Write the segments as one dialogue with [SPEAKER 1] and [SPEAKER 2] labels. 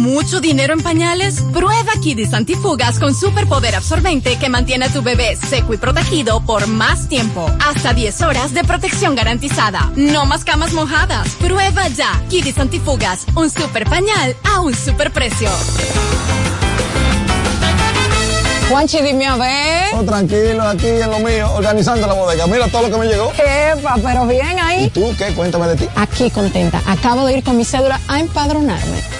[SPEAKER 1] mucho dinero en pañales? Prueba Kidis Antifugas con superpoder absorbente que mantiene a tu bebé seco y protegido por más tiempo. Hasta 10 horas de protección garantizada. No más camas mojadas. Prueba ya Kidis Antifugas, un super pañal a un super precio.
[SPEAKER 2] Juanchi, dime a ver.
[SPEAKER 3] Oh, tranquilo, aquí en lo mío, organizando la bodega. Mira todo lo que me llegó.
[SPEAKER 2] Epa, pero bien ahí.
[SPEAKER 3] ¿Y tú qué? Cuéntame de ti.
[SPEAKER 2] Aquí contenta. Acabo de ir con mi cédula a empadronarme.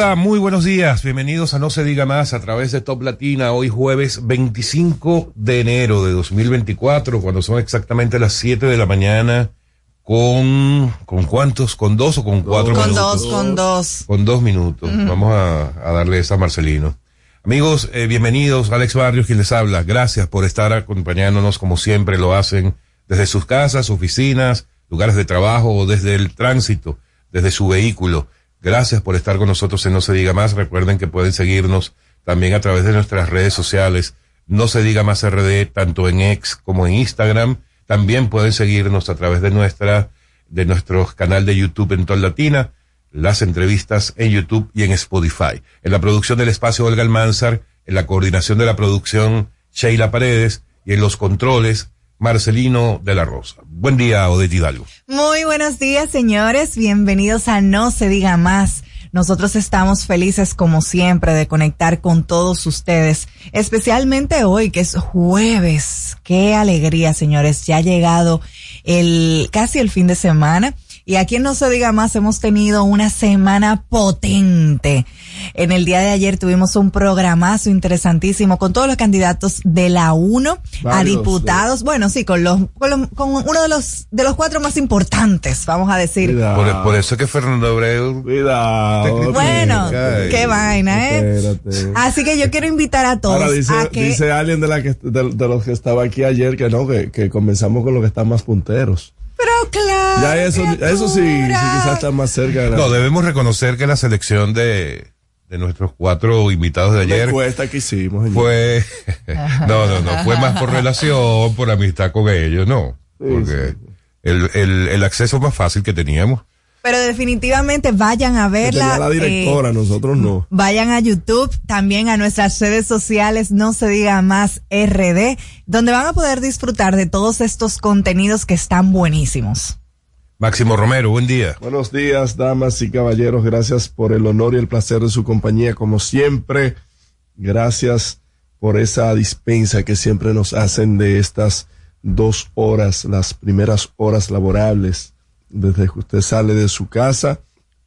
[SPEAKER 4] Hola, muy buenos días. Bienvenidos a No se diga más a través de Top Latina, hoy jueves 25 de enero de 2024, cuando son exactamente las 7 de la mañana, con, ¿con cuántos? ¿Con dos o con cuatro
[SPEAKER 5] Con
[SPEAKER 4] minutos?
[SPEAKER 5] dos, con dos.
[SPEAKER 4] Con dos minutos. Vamos a, a darle esa a Marcelino. Amigos, eh, bienvenidos. Alex Barrios, quien les habla. Gracias por estar acompañándonos como siempre lo hacen desde sus casas, oficinas, lugares de trabajo o desde el tránsito, desde su vehículo. Gracias por estar con nosotros en No Se Diga Más. Recuerden que pueden seguirnos también a través de nuestras redes sociales. No Se Diga Más RD, tanto en X como en Instagram. También pueden seguirnos a través de nuestra, de nuestro canal de YouTube en Tol Latina, las entrevistas en YouTube y en Spotify. En la producción del espacio Olga Almanzar, en la coordinación de la producción Sheila Paredes y en los controles Marcelino de la Rosa. Buen día, Odette Hidalgo.
[SPEAKER 5] Muy buenos días, señores. Bienvenidos a No se diga más. Nosotros estamos felices como siempre de conectar con todos ustedes, especialmente hoy que es jueves. Qué alegría, señores. Ya ha llegado el casi el fin de semana. Y aquí en No se diga más hemos tenido una semana potente. En el día de ayer tuvimos un programazo interesantísimo con todos los candidatos de la 1 a diputados. Bueno, sí, con los, con los- con uno de los, de los cuatro más importantes, vamos a decir.
[SPEAKER 4] Por, por eso es que Fernando Abreu.
[SPEAKER 3] Cuidado.
[SPEAKER 5] Bueno, qué vaina, ¿eh?
[SPEAKER 3] Espérate.
[SPEAKER 5] Así que yo quiero invitar a todos
[SPEAKER 3] Ahora dice,
[SPEAKER 5] a que
[SPEAKER 3] dice alguien de, la que, de, de los que estaba aquí ayer que no, que, que comenzamos con los que están más punteros.
[SPEAKER 5] Pero claro.
[SPEAKER 3] Ya eso, eso sí, sí quizás está más cerca de la,
[SPEAKER 4] No, debemos reconocer que la selección de, de nuestros cuatro invitados de
[SPEAKER 3] la
[SPEAKER 4] ayer
[SPEAKER 3] encuesta que hicimos. ayer.
[SPEAKER 4] fue, no, no, no, fue más por relación, por amistad con ellos, no,
[SPEAKER 3] Sí,
[SPEAKER 4] porque el, el, el acceso más fácil que teníamos.
[SPEAKER 5] Pero definitivamente vayan a
[SPEAKER 3] Que
[SPEAKER 5] verla.
[SPEAKER 3] tenía la directora,
[SPEAKER 5] eh,
[SPEAKER 3] nosotros no.
[SPEAKER 5] Vayan a YouTube, también a nuestras redes sociales, no se diga más RD, donde van a poder disfrutar de todos estos contenidos que están buenísimos.
[SPEAKER 4] Máximo Romero, buen día.
[SPEAKER 3] Buenos días, damas y caballeros. Gracias por el honor y el placer de su compañía, como siempre. Gracias por esa dispensa que siempre nos hacen de estas dos horas, las primeras horas laborables, desde que usted sale de su casa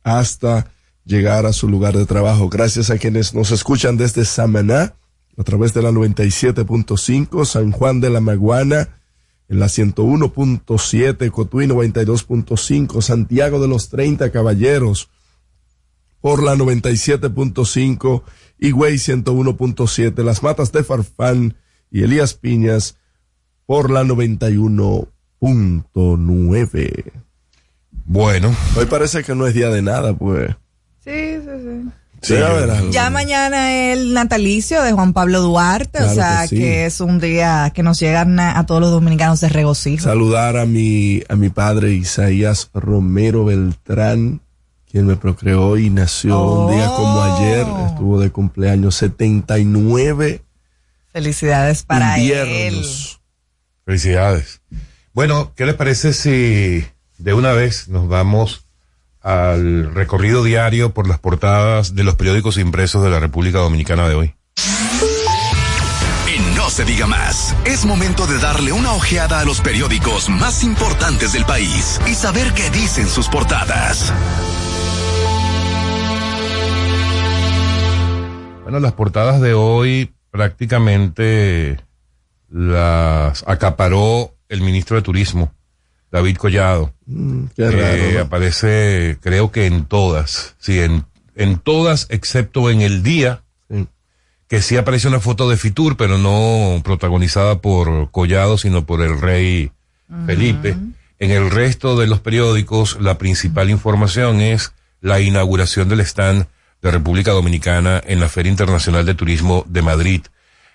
[SPEAKER 3] hasta llegar a su lugar de trabajo. Gracias a quienes nos escuchan desde Samaná, a través de la 97.5, San Juan de la Maguana, en la 101.7, Cotuí 92.5, Santiago de los 30 Caballeros, por la 97.5, Higüey 101.7, Las Matas de Farfán y Elías Piñas por la 91.9.
[SPEAKER 4] Bueno.
[SPEAKER 3] Hoy parece que no es día de nada, pues.
[SPEAKER 5] Sí, sí, sí. Ya mañana el natalicio de Juan Pablo Duarte, o sea
[SPEAKER 3] que sí.
[SPEAKER 5] que es un día que nos llegan a, a todos los dominicanos de regocijo.
[SPEAKER 3] Saludar a mi, a mi padre Isaías Romero Beltrán, quien me procreó y nació un día como
[SPEAKER 5] Oh.
[SPEAKER 3] ayer. Estuvo de cumpleaños 79
[SPEAKER 5] Felicidades para él.
[SPEAKER 3] inviernos.
[SPEAKER 4] Felicidades. Bueno, ¿qué les parece si de una vez nos vamos al recorrido diario por las portadas de los periódicos impresos de la República Dominicana de hoy?
[SPEAKER 6] En No se diga más, es momento de darle una ojeada a los periódicos más importantes del país y saber qué dicen sus portadas.
[SPEAKER 4] Bueno, las portadas de hoy prácticamente las acaparó el ministro de Turismo, David Collado.
[SPEAKER 3] Mm, qué
[SPEAKER 4] Eh. Aparece, creo que en todas, sí, en, en todas, excepto en el día,
[SPEAKER 3] Sí.
[SPEAKER 4] que sí aparece una foto de Fitur, pero no protagonizada por Collado, sino por el rey Felipe. En el resto de los periódicos, la principal información es la inauguración del stand de República Dominicana en la Feria Internacional de Turismo de Madrid.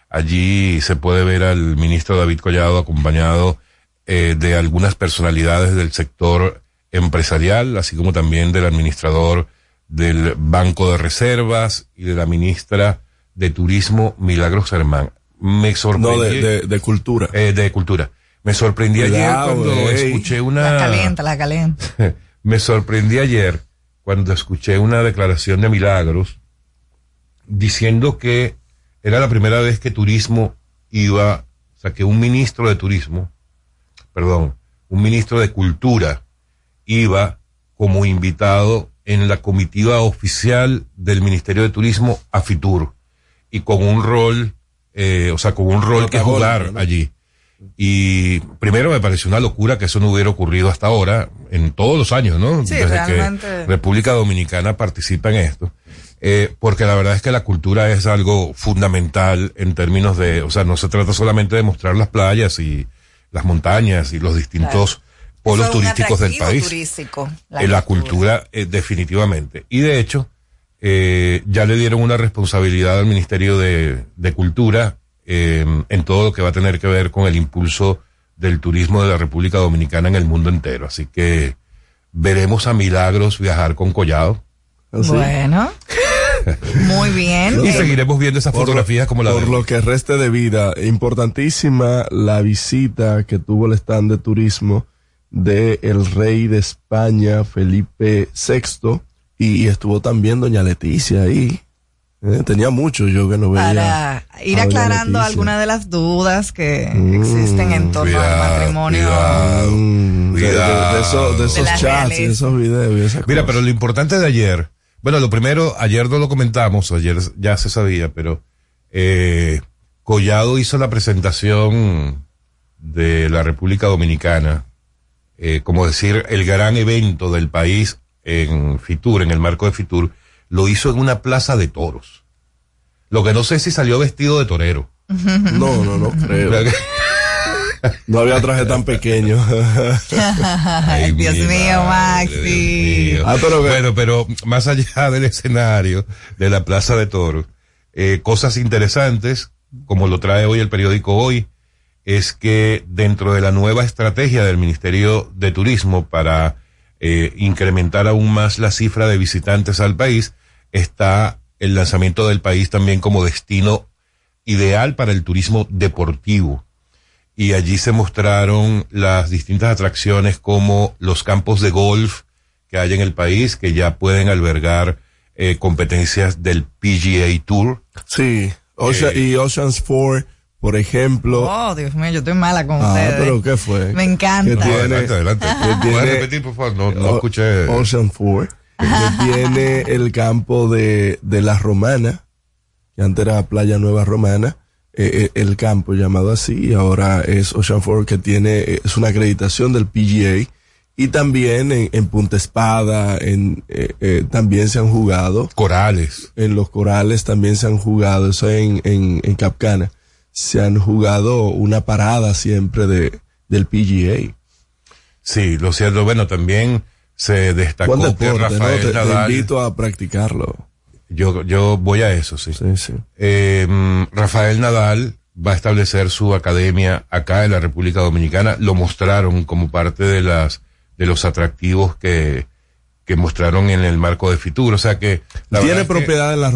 [SPEAKER 4] Allí se puede ver al ministro David Collado acompañado eh, de algunas personalidades del sector empresarial, así como también del administrador del Banco de Reservas y de la ministra de Turismo, Milagros Germán. Me sorprendió.
[SPEAKER 3] No, de, de, de cultura.
[SPEAKER 4] Eh, de cultura. Me sorprendí
[SPEAKER 3] Cuidado,
[SPEAKER 4] ayer cuando
[SPEAKER 3] ey.
[SPEAKER 4] escuché una.
[SPEAKER 5] La calienta, la calienta.
[SPEAKER 4] me sorprendí ayer cuando escuché una declaración de Milagros diciendo que era la primera vez que turismo iba, o sea, que un ministro de turismo, perdón, un ministro de cultura iba como invitado en la comitiva oficial del Ministerio de Turismo a Fitur y con un rol, eh, o sea, con un rol que jugar
[SPEAKER 3] ¿no?
[SPEAKER 4] allí. Y primero me pareció una locura que eso no hubiera ocurrido hasta ahora, en todos los años, ¿no?
[SPEAKER 5] Sí,
[SPEAKER 4] Desde
[SPEAKER 5] realmente.
[SPEAKER 4] que República Dominicana participa en esto. Eh, porque la verdad es que la cultura es algo fundamental en términos de, o sea, no se trata solamente de mostrar las playas y las montañas y los distintos polos
[SPEAKER 5] es un
[SPEAKER 4] turísticos del país.
[SPEAKER 5] turístico,
[SPEAKER 4] Eh, la cultura, eh, definitivamente. Y de hecho, eh, ya le dieron una responsabilidad al Ministerio de, de Cultura eh, en todo lo que va a tener que ver con el impulso del turismo de la República Dominicana en el mundo entero. Así que veremos a Milagros viajar con Collado
[SPEAKER 3] Así.
[SPEAKER 5] Bueno. Muy bien.
[SPEAKER 4] y
[SPEAKER 5] Eh,
[SPEAKER 4] seguiremos viendo esas
[SPEAKER 3] Por lo-
[SPEAKER 4] fotografías como la
[SPEAKER 3] Por
[SPEAKER 4] de
[SPEAKER 3] lo que reste de vida, importantísima la visita que tuvo el stand de turismo de el rey de España, Felipe VI, y, y estuvo también doña Leticia ahí. Eh, tenía mucho yo que no veía.
[SPEAKER 5] para ir aclarando algunas de las dudas que
[SPEAKER 3] Mm,
[SPEAKER 5] existen en torno
[SPEAKER 4] cuidado,
[SPEAKER 5] al matrimonio.
[SPEAKER 4] cuidado.
[SPEAKER 3] Mm, de, de- de esos, de
[SPEAKER 5] De
[SPEAKER 3] chats y
[SPEAKER 5] realeza.
[SPEAKER 3] esos videos y esas
[SPEAKER 4] Mira,
[SPEAKER 3] cosas.
[SPEAKER 4] pero lo importante de ayer, bueno, lo primero, ayer no lo comentamos, ayer ya se sabía, pero eh, Collado hizo la presentación de la República Dominicana, eh, como decir, el gran evento del país en Fitur, en el marco de Fitur, lo hizo en una plaza de toros. Lo que no sé si salió vestido de torero.
[SPEAKER 3] No, no, no creo. No había traje tan pequeño.
[SPEAKER 5] Ay, Dios
[SPEAKER 4] mi
[SPEAKER 5] mío,
[SPEAKER 4] madre,
[SPEAKER 5] Maxi.
[SPEAKER 4] Dios mío.
[SPEAKER 3] Ah, pero
[SPEAKER 4] bueno, pero más allá del escenario de la Plaza de Toros, eh, cosas interesantes, como lo trae hoy el periódico Hoy, es que dentro de la nueva estrategia del Ministerio de Turismo para eh, incrementar aún más la cifra de visitantes al país, está el lanzamiento del país también como destino ideal para el turismo deportivo y allí se mostraron las distintas atracciones como los campos de golf que hay en el país que ya pueden albergar eh, competencias del PGA Tour.
[SPEAKER 3] Sí, Ocean-
[SPEAKER 4] Eh.
[SPEAKER 3] y Oceans 4, por ejemplo.
[SPEAKER 5] Oh, Dios mío, yo estoy mala con
[SPEAKER 3] ah,
[SPEAKER 5] ustedes.
[SPEAKER 3] pero ¿qué fue?
[SPEAKER 5] Me encanta.
[SPEAKER 3] ¿Qué
[SPEAKER 4] No,
[SPEAKER 3] tiene?
[SPEAKER 4] adelante, adelante.
[SPEAKER 3] ¿Qué
[SPEAKER 4] ¿Puedes
[SPEAKER 3] tiene?
[SPEAKER 4] repetir, por favor? No, no escuché.
[SPEAKER 3] Ocean 4. que tiene el campo de, de La Romana, que antes era Playa Nueva Romana, eh, eh, el campo llamado así, y ahora es Ocean Fork, que tiene, eh, es una acreditación del PGA, y también en, en Punta Espada, en, eh, eh, también se han jugado.
[SPEAKER 4] Corales.
[SPEAKER 3] En los corales también se han jugado, eso en, en, en Capcana, se han jugado una parada siempre de, del PGA.
[SPEAKER 4] Sí, lo cierto, bueno, también se destacó que
[SPEAKER 3] deporte, ¿no?
[SPEAKER 4] Rafael
[SPEAKER 3] Te- invito a practicarlo.
[SPEAKER 4] Yo, yo voy a eso, sí.
[SPEAKER 3] Sí, sí.
[SPEAKER 4] Eh, Rafael Nadal va a establecer su academia acá en la República Dominicana. Lo mostraron como parte de las de los atractivos que, que mostraron en el marco de Fitur. O sea que la
[SPEAKER 3] Tiene propiedad en la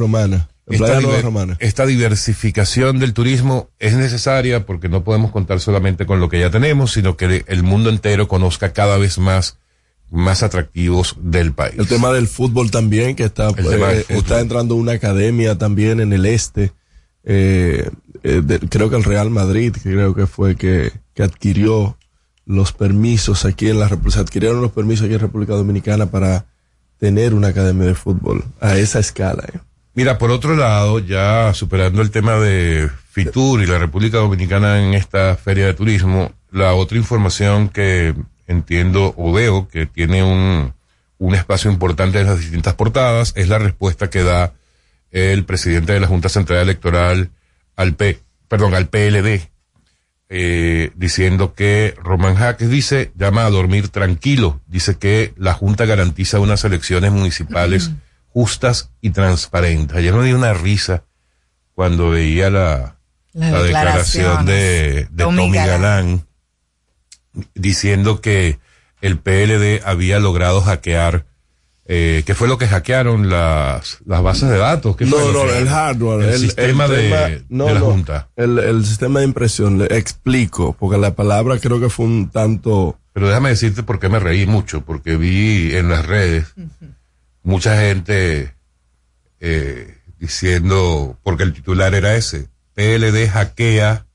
[SPEAKER 4] esta, diver-
[SPEAKER 3] Romana.
[SPEAKER 4] esta diversificación del turismo es necesaria porque no podemos contar solamente con lo que ya tenemos, sino que el mundo entero conozca cada vez más más atractivos del país.
[SPEAKER 3] El tema del fútbol también, que está, eh, está entrando una academia también en el este. eh, eh, de- creo que el Real Madrid, que creo que fue que, que adquirió los permisos aquí en la República, se adquirieron los permisos aquí en República Dominicana para tener una academia de fútbol a esa escala.
[SPEAKER 4] Mira, por otro lado, ya superando el tema de Fitur y la República Dominicana en esta feria de turismo, la otra información que entiendo o veo que tiene un, un espacio importante en las distintas portadas es la respuesta que da el presidente de la Junta Central Electoral al P, perdón, al PLD, eh, diciendo que Román Jaques dice, llama a dormir tranquilo, dice que la Junta garantiza unas elecciones municipales justas y transparentes. Ayer me dio una risa cuando veía la, la declaración de, de
[SPEAKER 5] Tommy
[SPEAKER 4] Tommy,
[SPEAKER 5] Galán.
[SPEAKER 4] Galán. Diciendo que el PLD había logrado hackear, eh, ¿qué fue lo que hackearon las, las bases de datos? ¿Qué fue
[SPEAKER 3] No, no,
[SPEAKER 4] que-
[SPEAKER 3] el hardware.
[SPEAKER 4] El, sistema, de,
[SPEAKER 3] no,
[SPEAKER 4] de la
[SPEAKER 3] no,
[SPEAKER 4] Junta.
[SPEAKER 3] El, el sistema de impresión, le explico, porque la palabra creo que fue un tanto...
[SPEAKER 4] Pero déjame decirte por qué me reí mucho, porque vi en las redes mucha gente eh, diciendo, porque el titular era ese, PLD hackea.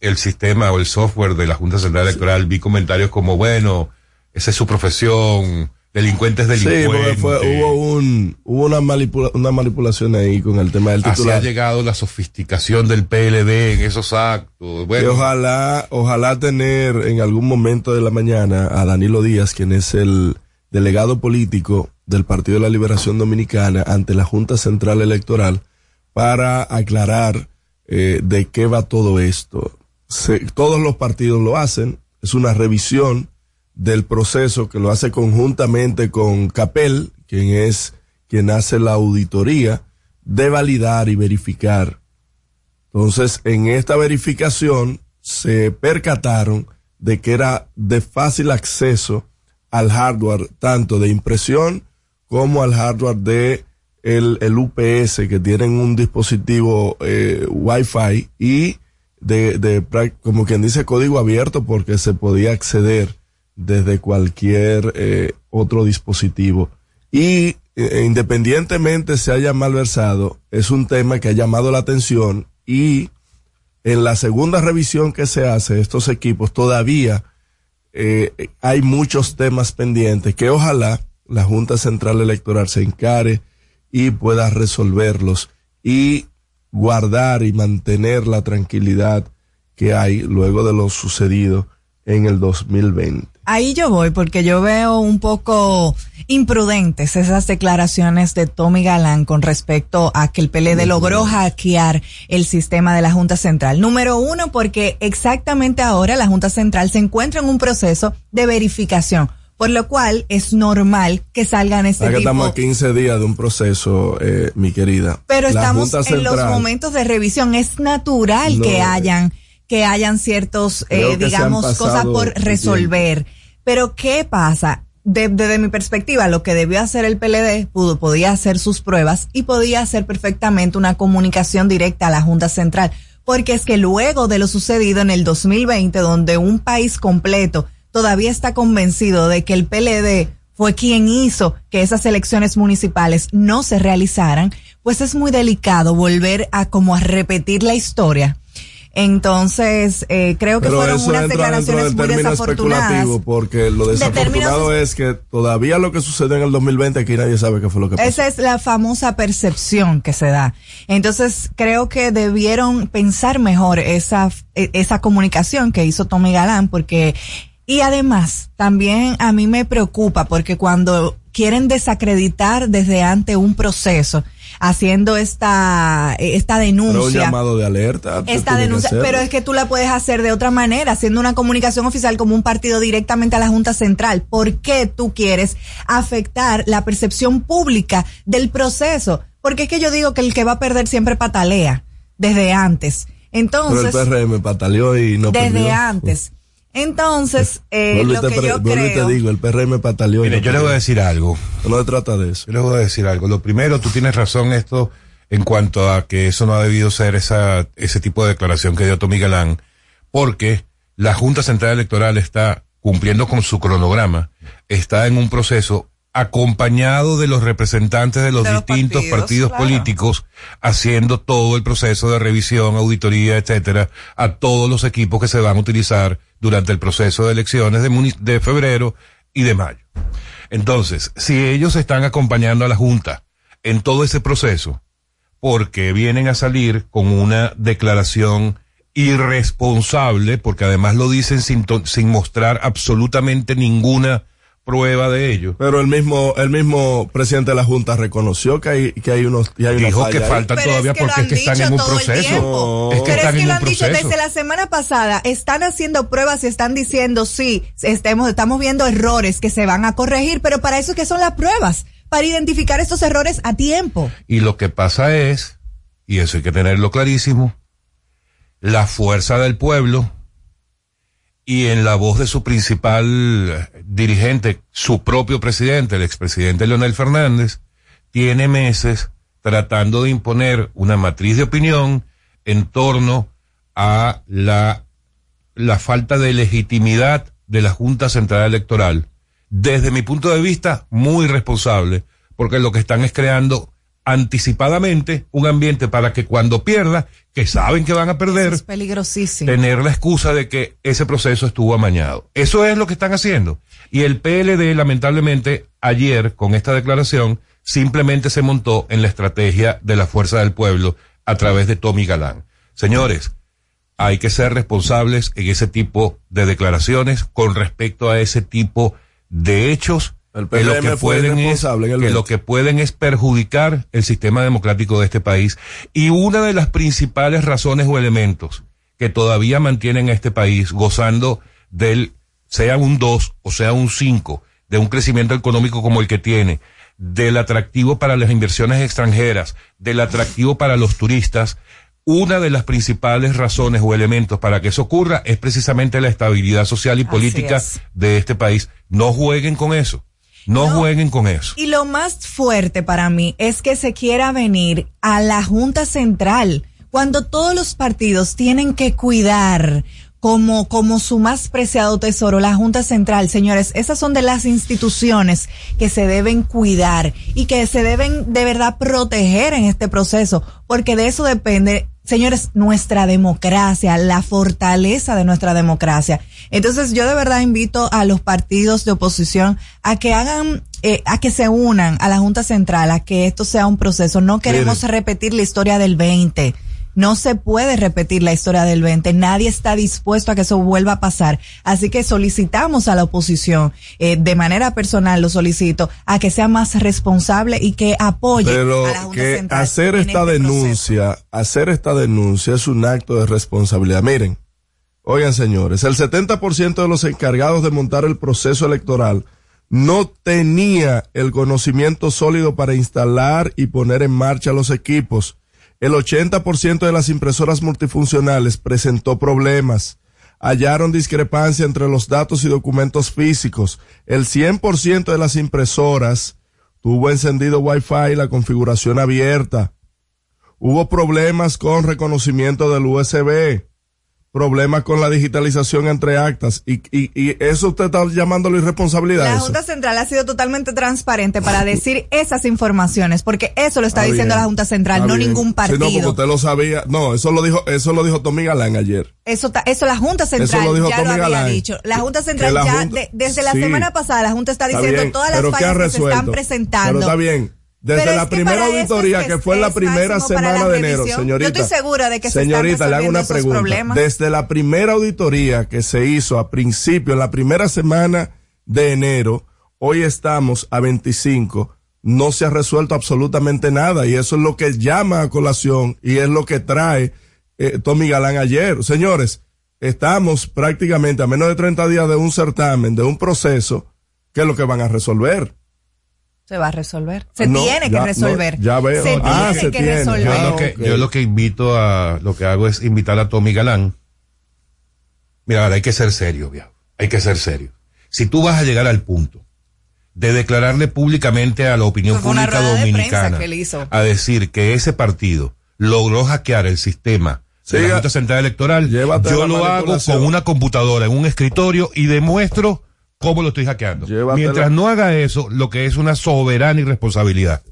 [SPEAKER 4] El sistema o el software de la Junta Central Electoral. Vi comentarios como, bueno, esa es su profesión, delincuente es
[SPEAKER 3] Sí, porque fue, hubo un, hubo una, manipula- una manipulación ahí con el tema del
[SPEAKER 4] Así ha
[SPEAKER 3] titular.
[SPEAKER 4] llegado la sofisticación del PLD en esos actos.
[SPEAKER 3] Y ojalá, ojalá tener en algún momento de la mañana a Danilo Díaz, quien es el delegado político del Partido de la Liberación Dominicana ante la Junta Central Electoral para aclarar eh, de qué va todo esto. Todos los partidos lo hacen, es una revisión del proceso que lo hace conjuntamente con Capel, quien es quien hace la auditoría, de validar y verificar. Entonces, en esta verificación se percataron de que era de fácil acceso al hardware, tanto de impresión como al hardware de el, el UPS, que tienen un dispositivo eh, Wi-Fi y de, como quien dice, código abierto, porque se podía acceder desde cualquier eh, otro dispositivo. Y eh, independientemente se haya malversado, es un tema que ha llamado la atención y en la segunda revisión que se hace estos equipos todavía eh, hay muchos temas pendientes que ojalá la Junta Central Electoral se encare y pueda resolverlos y guardar y mantener la tranquilidad que hay luego de lo sucedido en el 2020.
[SPEAKER 5] Ahí yo voy porque yo veo un poco imprudentes esas declaraciones de Tommy Galán con respecto a que el PLD logró hackear el sistema de la Junta Central. Número uno, porque exactamente ahora la Junta Central se encuentra en un proceso de verificación, por lo cual es normal que salgan este
[SPEAKER 3] Acá
[SPEAKER 5] tipo
[SPEAKER 3] estamos a 15 días de un proceso, eh, mi querida.
[SPEAKER 5] pero
[SPEAKER 3] La
[SPEAKER 5] estamos
[SPEAKER 3] Junta
[SPEAKER 5] en los momentos de revisión. Es natural
[SPEAKER 3] No,
[SPEAKER 5] que
[SPEAKER 3] eh,
[SPEAKER 5] hayan, que hayan ciertos, eh, digamos, cosas por resolver. Pero ¿qué pasa? De- desde mi perspectiva, lo que debió hacer el PLD, pudo, podía hacer sus pruebas y podía hacer perfectamente una comunicación directa a la Junta Central. Porque es que luego de lo sucedido en el 2020, donde un país completo todavía está convencido de que el PLD fue quien hizo que esas elecciones municipales no se realizaran, pues es muy delicado volver a como a repetir la historia. Entonces, eh, creo que
[SPEAKER 3] Pero
[SPEAKER 5] fueron unas declaraciones muy desafortunadas.
[SPEAKER 3] especulativo, porque lo
[SPEAKER 5] De
[SPEAKER 3] desafortunado es que todavía lo que sucedió en el 2020 aquí nadie sabe qué fue lo que pasó.
[SPEAKER 5] Esa es la famosa percepción que se da. Entonces, creo que debieron pensar mejor esa, e- esa comunicación que hizo Tommy Galán, porque, y además, también a mí me preocupa, porque cuando quieren desacreditar desde ante un proceso, haciendo esta, esta
[SPEAKER 3] Pero un
[SPEAKER 5] denuncia.
[SPEAKER 3] llamado de alerta.
[SPEAKER 5] esta denuncia, pero es que tú la puedes hacer de otra manera, haciendo una comunicación oficial como un partido directamente a la Junta Central. ¿Por qué tú quieres afectar la percepción pública del proceso? Porque es que yo digo que el que va a perder siempre patalea, desde antes.
[SPEAKER 3] Pero
[SPEAKER 5] Entonces,
[SPEAKER 3] el PRM pataleó y no
[SPEAKER 5] desde
[SPEAKER 3] perdió.
[SPEAKER 5] antes. Entonces, eh,
[SPEAKER 3] Vuelvo y
[SPEAKER 5] lo
[SPEAKER 3] te
[SPEAKER 5] que yo
[SPEAKER 3] y te
[SPEAKER 5] creo...
[SPEAKER 3] digo, el PRM pataleó.
[SPEAKER 4] Mire, yo le voy a decir algo.
[SPEAKER 3] No se trata de eso.
[SPEAKER 4] Yo le voy a decir algo. Lo primero, tú tienes razón esto en cuanto a que eso no ha debido ser esa, ese tipo de declaración que dio Tommy Galán, porque la Junta Central Electoral está cumpliendo con su cronograma, está en un proceso acompañado de los representantes de los
[SPEAKER 5] De los
[SPEAKER 4] distintos
[SPEAKER 5] partidos,
[SPEAKER 4] partidos,
[SPEAKER 5] claro.
[SPEAKER 4] políticos, haciendo todo el proceso de revisión, auditoría, etcétera, a todos los equipos que se van a utilizar durante el proceso de elecciones de, de febrero y de mayo. Entonces, si ellos están acompañando a la Junta en todo ese proceso, porque vienen a salir con una declaración irresponsable, porque además lo dicen sin, sin mostrar absolutamente ninguna prueba de ello.
[SPEAKER 3] Pero el mismo, el mismo presidente de la Junta reconoció que hay, que hay unos, y hay
[SPEAKER 4] Dijo que faltan todavía
[SPEAKER 5] es que lo
[SPEAKER 4] porque es que están en un proceso. Es que
[SPEAKER 5] Pero es que
[SPEAKER 4] en
[SPEAKER 5] lo
[SPEAKER 4] un
[SPEAKER 5] han dicho desde la semana pasada. Están haciendo pruebas y están diciendo, sí, estemos, estamos viendo errores que se van a corregir, pero para eso es que son las pruebas, para identificar estos errores a tiempo.
[SPEAKER 4] Y lo que pasa es, y eso hay que tenerlo clarísimo, la fuerza del pueblo y en la voz de su principal dirigente, su propio presidente, el expresidente Leonel Fernández, tiene meses tratando de imponer una matriz de opinión en torno a la, la falta de legitimidad de la Junta Central Electoral. Desde mi punto de vista, muy responsable, porque lo que están es creando anticipadamente un ambiente para que cuando pierda, que saben que van a perder,
[SPEAKER 5] Es peligrosísimo.
[SPEAKER 4] tener la excusa de que ese proceso estuvo amañado. Eso es lo que están haciendo. Y el PLD, lamentablemente, ayer, con esta declaración, simplemente se montó en la estrategia de la fuerza del pueblo a través de Tommy Galán. Señores, hay que ser responsables en ese tipo de declaraciones con respecto a ese tipo de hechos
[SPEAKER 3] El
[SPEAKER 4] que lo que
[SPEAKER 3] fue
[SPEAKER 4] pueden es,
[SPEAKER 3] responsable en el
[SPEAKER 4] que lo
[SPEAKER 3] 20.
[SPEAKER 4] que pueden es perjudicar el sistema democrático de este país y una de las principales razones o elementos que todavía mantienen a este país gozando del sea un 2 o sea un 5 de un crecimiento económico como el que tiene, del atractivo para las inversiones extranjeras, del atractivo para los turistas, una de las principales razones o elementos para que eso ocurra es precisamente la estabilidad social y
[SPEAKER 5] Así
[SPEAKER 4] política
[SPEAKER 5] es.
[SPEAKER 4] de este país. No jueguen con eso. No,
[SPEAKER 5] No.
[SPEAKER 4] jueguen con eso.
[SPEAKER 5] Y lo más fuerte para mí es que se quiera venir a la Junta Central cuando todos los partidos tienen que cuidar como, como su más preciado tesoro, la Junta Central. Señores, esas son de las instituciones que se deben cuidar y que se deben de verdad proteger en este proceso, porque de eso depende señores, nuestra democracia, la fortaleza de nuestra democracia. Entonces yo de verdad invito a los partidos de oposición a que hagan, eh, a que se unan a la Junta Central, a que esto sea un proceso. No queremos
[SPEAKER 3] Miren.
[SPEAKER 5] repetir la historia del 20. No se puede repetir la historia del 20. Nadie está dispuesto a que eso vuelva a pasar. Así que solicitamos a la oposición, eh, de manera personal lo solicito, a que sea más responsable y que apoye
[SPEAKER 3] Pero
[SPEAKER 5] a la Junta
[SPEAKER 3] que
[SPEAKER 5] Central
[SPEAKER 3] hacer esta
[SPEAKER 5] este
[SPEAKER 3] denuncia, hacer esta denuncia es un acto de responsabilidad. Miren, oigan señores, el 70% de los encargados de montar el proceso electoral no tenía el conocimiento sólido para instalar y poner en marcha los equipos. El 80% de las impresoras multifuncionales presentó problemas. Hallaron discrepancia entre los datos y documentos físicos. El 100% de las impresoras tuvo encendido Wi-Fi y la configuración abierta. Hubo problemas con reconocimiento del USB, problemas con la digitalización entre actas y, y, y eso usted está llamándolo irresponsabilidad.
[SPEAKER 5] La
[SPEAKER 3] eso.
[SPEAKER 5] Junta Central ha sido totalmente transparente para decir esas informaciones, porque eso lo está diciendo
[SPEAKER 3] bien,
[SPEAKER 5] la Junta Central, no
[SPEAKER 3] bien.
[SPEAKER 5] ningún
[SPEAKER 3] Sí, no, porque
[SPEAKER 5] partido.
[SPEAKER 3] usted lo sabía. No, eso lo dijo, eso lo dijo Tommy Galán ayer.
[SPEAKER 5] Eso, ta- eso la Junta Central
[SPEAKER 3] Eso lo dijo
[SPEAKER 5] ya lo había
[SPEAKER 3] Galán.
[SPEAKER 5] dicho. La Junta Central
[SPEAKER 3] la
[SPEAKER 5] ya,
[SPEAKER 3] Junta-
[SPEAKER 5] de- desde la
[SPEAKER 3] sí.
[SPEAKER 5] semana pasada, la Junta está
[SPEAKER 3] Está
[SPEAKER 5] diciendo
[SPEAKER 3] bien,
[SPEAKER 5] todas las
[SPEAKER 3] pero ¿qué ha
[SPEAKER 5] fallas que se están presentando.
[SPEAKER 3] Pero está bien. Desde
[SPEAKER 5] Pero
[SPEAKER 3] la
[SPEAKER 5] que
[SPEAKER 3] primera auditoría,
[SPEAKER 5] es
[SPEAKER 3] que fue la primera semana de enero, señorita.
[SPEAKER 5] Yo estoy segura de que se
[SPEAKER 3] Señorita, le hago una pregunta.
[SPEAKER 5] problemas.
[SPEAKER 3] Desde la primera auditoría que se hizo a principio, en la primera semana de enero, hoy estamos a 25, no se ha resuelto absolutamente nada y eso es lo que llama a colación y es lo que trae eh, Tommy Galán ayer. Señores, estamos prácticamente a menos de 30 días de un certamen, de un proceso, ¿qué es lo que van a resolver?
[SPEAKER 5] Se va a resolver. Se
[SPEAKER 3] No,
[SPEAKER 5] tiene
[SPEAKER 3] ya,
[SPEAKER 5] que resolver.
[SPEAKER 3] no, ya veo.
[SPEAKER 5] Se
[SPEAKER 3] Ah,
[SPEAKER 5] tiene
[SPEAKER 3] se
[SPEAKER 5] que
[SPEAKER 3] tiene.
[SPEAKER 5] resolver.
[SPEAKER 4] Yo,
[SPEAKER 3] Ah,
[SPEAKER 4] lo que,
[SPEAKER 3] ok.
[SPEAKER 4] yo lo que invito a, lo que hago es invitar a Tommy Galán. Mira, ahora hay que ser serio, viejo. Hay que ser serio. Si tú vas a llegar al punto de declararle públicamente a la opinión pública
[SPEAKER 5] de
[SPEAKER 4] dominicana
[SPEAKER 5] hizo.
[SPEAKER 4] a decir que ese partido logró hackear el sistema de la Junta Central Electoral, yo lo hago con una computadora en un escritorio y demuestro cómo lo estoy hackeando.
[SPEAKER 3] Llévatela.
[SPEAKER 4] Mientras no haga eso, lo que es una soberana irresponsabilidad.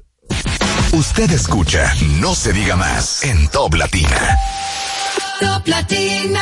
[SPEAKER 6] Usted escucha No se diga más en Top Latina.
[SPEAKER 7] Top Latina.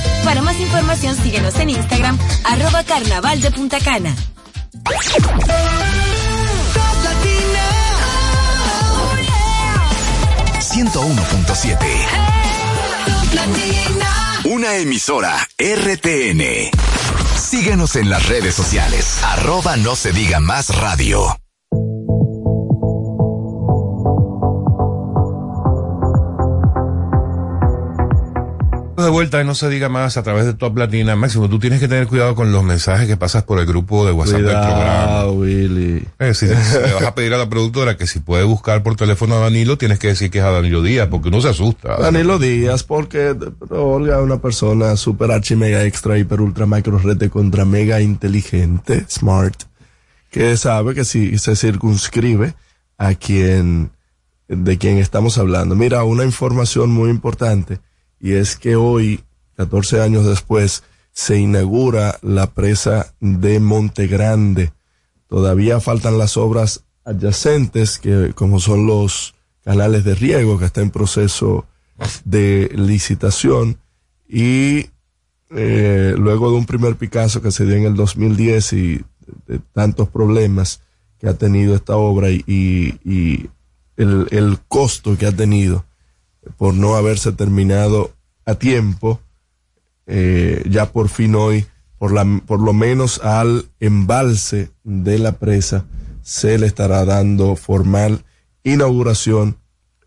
[SPEAKER 8] Para más información síguenos en Instagram, arroba carnaval de Punta Cana.
[SPEAKER 6] 101.7. Una emisora RTN. Síguenos en las redes sociales. Arroba no se diga más radio.
[SPEAKER 4] De vuelta, y no se diga más a través de Top Latina. Máximo, tú tienes que tener cuidado con los mensajes que pasas por el grupo de WhatsApp del programa.
[SPEAKER 3] Cuidado, Willy.
[SPEAKER 4] Decir, si le vas a pedir a la productora que si puede buscar por teléfono a Danilo, tienes que decir que es a Danilo Díaz, porque uno se asusta.
[SPEAKER 3] Danilo Díaz, porque Olga es una persona super archi mega extra hiper ultra macro rete contra mega inteligente, smart, que sabe que si se circunscribe a quien, de quien estamos hablando. Mira, una información muy importante, y es que hoy, 14 años después, se inaugura la presa de Monte Grande. Todavía faltan las obras adyacentes, que como son los canales de riego, que está en proceso de licitación, y eh, luego de un primer Picasso que se dio en el 2010 y de, tantos problemas que ha tenido esta obra y, el costo que ha tenido por no haberse terminado a tiempo, eh, ya por fin hoy, por, la, por lo menos al embalse de la presa, se le estará dando formal inauguración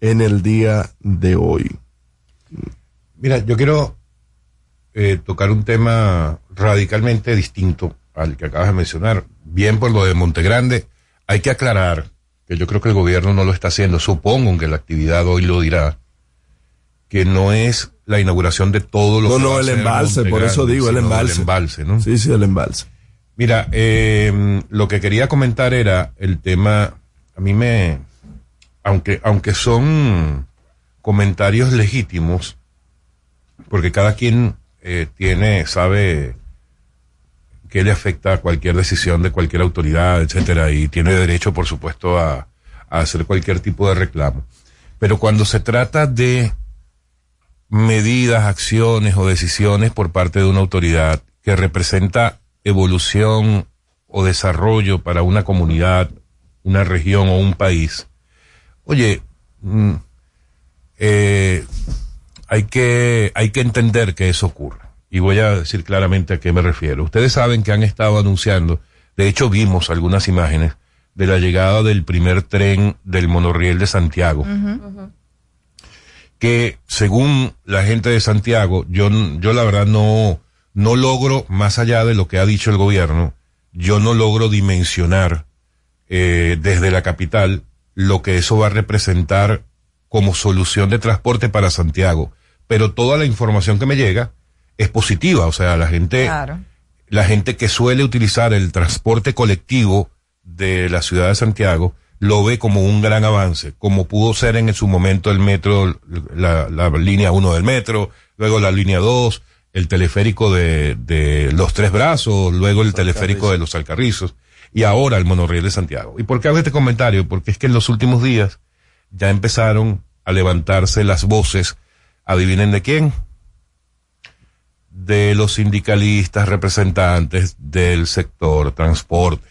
[SPEAKER 3] en el día de hoy.
[SPEAKER 4] Mira, yo quiero eh, tocar un tema radicalmente distinto al que acabas de mencionar. Bien por lo de Montegrande, hay que aclarar que yo creo que el gobierno no lo está haciendo. Supongo que la actividad hoy lo dirá, que no es la inauguración de todo lo
[SPEAKER 3] No,
[SPEAKER 4] que
[SPEAKER 3] no,
[SPEAKER 4] a
[SPEAKER 3] el embalse, por eso digo, el embalse.
[SPEAKER 4] El embalse, ¿no?
[SPEAKER 3] Sí, sí, el embalse.
[SPEAKER 4] Mira, eh, lo que quería comentar era el tema a mí me, aunque, aunque son comentarios legítimos, porque cada quien eh, tiene, sabe qué le afecta a cualquier decisión de cualquier autoridad, etcétera, y tiene derecho, por supuesto, a, a hacer cualquier tipo de reclamo. Pero cuando se trata de medidas, acciones o decisiones por parte de una autoridad que representa evolución o desarrollo para una comunidad, una región o un país, oye, mm, eh, hay que, hay que entender que eso ocurre. Y voy a decir claramente a qué me refiero. Ustedes saben que han estado anunciando, de hecho vimos algunas imágenes de la llegada del primer tren del monorriel de Santiago. Que según la gente de Santiago, yo, yo la verdad no, no logro, más allá de lo que ha dicho el gobierno, yo no logro dimensionar eh, desde la capital lo que eso va a representar como solución de transporte para Santiago. Pero toda la información que me llega es positiva, o sea, la gente, la gente que suele utilizar el transporte colectivo de la ciudad de Santiago lo ve como un gran avance, como pudo ser en su momento el metro, la, la línea 1 del metro, luego la línea 2, el teleférico de, de los Tres Brazos, luego el teleférico de los Alcarrizos y ahora el monorriel de Santiago. ¿Y por qué hago este comentario? Porque es que en los últimos días ya empezaron a levantarse las voces, adivinen de quién, de los sindicalistas representantes del sector transporte.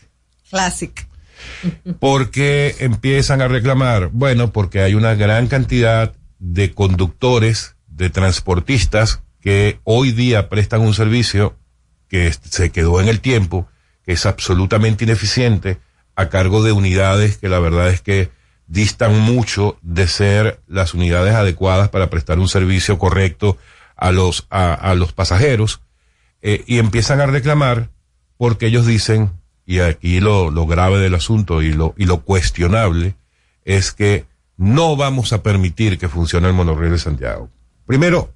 [SPEAKER 5] Classic.
[SPEAKER 4] Porque empiezan a reclamar, bueno, porque hay una gran cantidad de conductores, de transportistas que hoy día prestan un servicio que se quedó en el tiempo, que es absolutamente ineficiente, a cargo de unidades que la verdad es que distan mucho de ser las unidades adecuadas para prestar un servicio correcto a los, a los pasajeros, eh, y empiezan a reclamar porque ellos dicen, y aquí lo, grave del asunto y lo, y lo cuestionable, es que no vamos a permitir que funcione el monorriel de Santiago. Primero,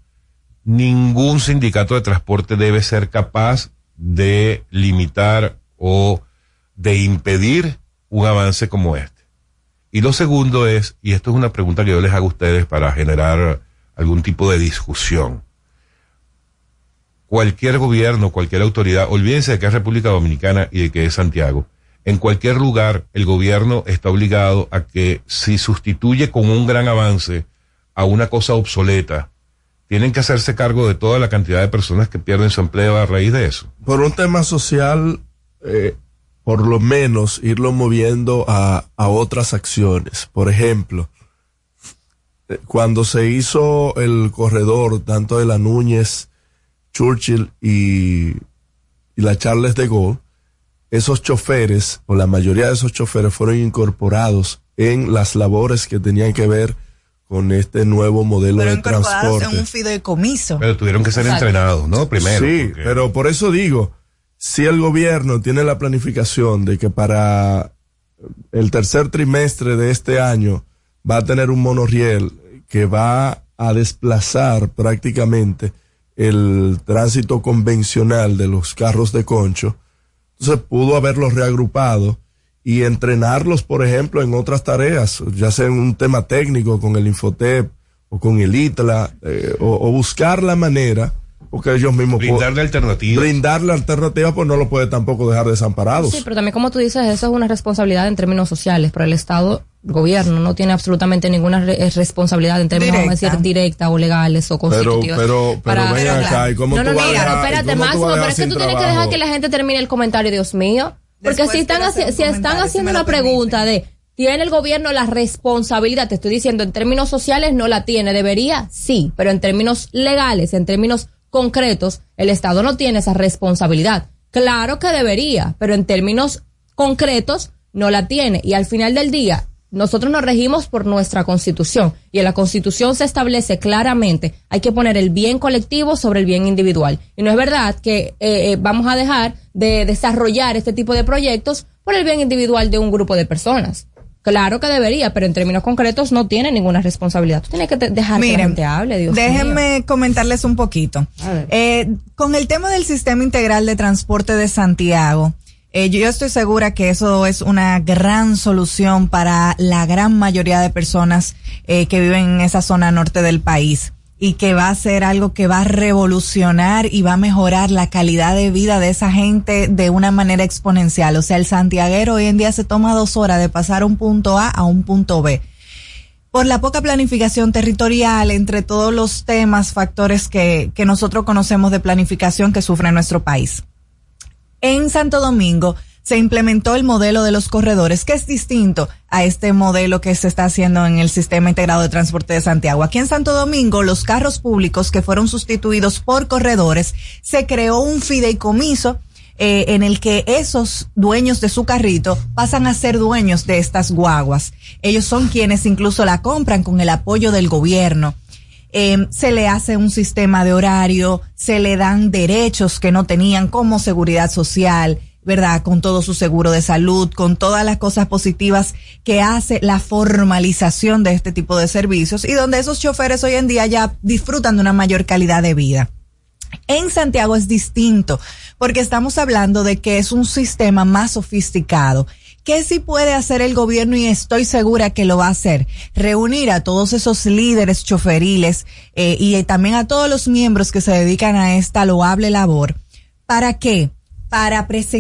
[SPEAKER 4] ningún sindicato de transporte debe ser capaz de limitar o de impedir un avance como este. Y lo segundo es, y esto es una pregunta que yo les hago a ustedes para generar algún tipo de discusión. Cualquier gobierno, cualquier autoridad, olvídense de que es República Dominicana y de que es Santiago. En cualquier lugar, el gobierno está obligado a que si sustituye con un gran avance a una cosa obsoleta, tienen que hacerse cargo de toda la cantidad de personas que pierden su empleo a raíz de eso.
[SPEAKER 3] Por un tema social, eh, por lo menos irlo moviendo a, otras acciones. Por ejemplo, eh, cuando se hizo el corredor tanto de la Núñez, Churchill y, y la Charles de Gaulle, esos choferes, o la mayoría de esos choferes, fueron incorporados en las labores que tenían que ver con este nuevo modelo
[SPEAKER 5] Pero
[SPEAKER 3] de transporte.
[SPEAKER 5] en un fideicomiso.
[SPEAKER 4] Pero tuvieron que ser
[SPEAKER 5] Exacto.
[SPEAKER 4] entrenados, ¿no? Primero.
[SPEAKER 3] Sí,
[SPEAKER 4] porque-
[SPEAKER 3] pero por eso digo, si el gobierno tiene la planificación de que para el tercer trimestre de este año va a tener un monorriel que va a desplazar prácticamente el tránsito convencional de los carros de concho, entonces pudo haberlos reagrupado y entrenarlos, por ejemplo, en otras tareas, ya sea en un tema técnico con el Infotep o con el ITLA, eh, o, o buscar la manera, porque ellos mismos
[SPEAKER 4] Brindarle alternativas.
[SPEAKER 3] Brindarle alternativas, pues no lo puede tampoco dejar desamparados.
[SPEAKER 9] Sí, pero también como tú dices, eso es una responsabilidad en términos sociales, pero el Estado, el gobierno, no tiene absolutamente ninguna re- eh, responsabilidad en términos, vamos a
[SPEAKER 5] Directa.
[SPEAKER 9] decir, directa o legales o
[SPEAKER 3] pero,
[SPEAKER 9] constitutivas.
[SPEAKER 3] pero, pero
[SPEAKER 9] para-
[SPEAKER 3] ven acá, ¿y cómo
[SPEAKER 9] no,
[SPEAKER 3] tú
[SPEAKER 9] no,
[SPEAKER 3] vas
[SPEAKER 9] no,
[SPEAKER 3] a
[SPEAKER 9] pero
[SPEAKER 3] dejar,
[SPEAKER 9] espérate,
[SPEAKER 3] tú
[SPEAKER 9] Máximo,
[SPEAKER 3] vas
[SPEAKER 9] pero es que tú tienes que dejar que la gente termine el comentario, Dios mío. Porque
[SPEAKER 5] Después
[SPEAKER 9] si están, si están
[SPEAKER 5] si
[SPEAKER 9] haciendo
[SPEAKER 5] lo
[SPEAKER 9] una pregunta de, ¿tiene el gobierno la responsabilidad? Te estoy diciendo, en términos sociales no la tiene, debería, sí, pero en términos legales, en términos concretos, el Estado no tiene esa responsabilidad. Claro que debería, pero en términos concretos no la tiene. Y al final del día, nosotros nos regimos por nuestra constitución y en la constitución se establece claramente hay que poner el bien colectivo sobre el bien individual. Y no es verdad que eh, eh, vamos a dejar de desarrollar este tipo de proyectos por el bien individual de un grupo de personas. Claro que debería, pero en términos concretos no tiene ninguna responsabilidad. Tú tienes que dejar que la
[SPEAKER 5] Miren,
[SPEAKER 9] gente hable, Dios mío.
[SPEAKER 5] déjenme comentarles un poquito.
[SPEAKER 9] A ver.
[SPEAKER 5] Eh, con el tema del sistema integral de transporte de Santiago, Eh, yo estoy segura que eso es una gran solución para la gran mayoría de personas eh, que viven en esa zona norte del país y que va a ser algo que va a revolucionar y va a mejorar la calidad de vida de esa gente de una manera exponencial. O sea, el santiaguero hoy en día se toma dos horas de pasar un punto A a un punto B. Por la poca planificación territorial, entre todos los temas, factores que, que nosotros conocemos de planificación que sufre nuestro país. En Santo Domingo se implementó el modelo de los corredores, que es distinto a este modelo que se está haciendo en el sistema integrado de transporte de Santiago. Aquí en Santo Domingo, los carros públicos que fueron sustituidos por corredores, se creó un fideicomiso eh, en el que esos dueños de su carrito pasan a ser dueños de estas guaguas. Ellos son quienes incluso la compran con el apoyo del gobierno. Eh, se le hace un sistema de horario, se le dan derechos que no tenían como seguridad social, ¿verdad? Con todo su seguro de salud, con todas las cosas positivas que hace la formalización de este tipo de servicios y donde esos choferes hoy en día ya disfrutan de una mayor calidad de vida. En Santiago es distinto porque estamos hablando de que es un sistema más sofisticado. ¿Qué sí puede hacer el gobierno y estoy segura que lo va a hacer? Reunir a todos esos líderes choferiles eh, y también a todos los miembros que se dedican a esta loable labor. ¿Para qué? Para presentar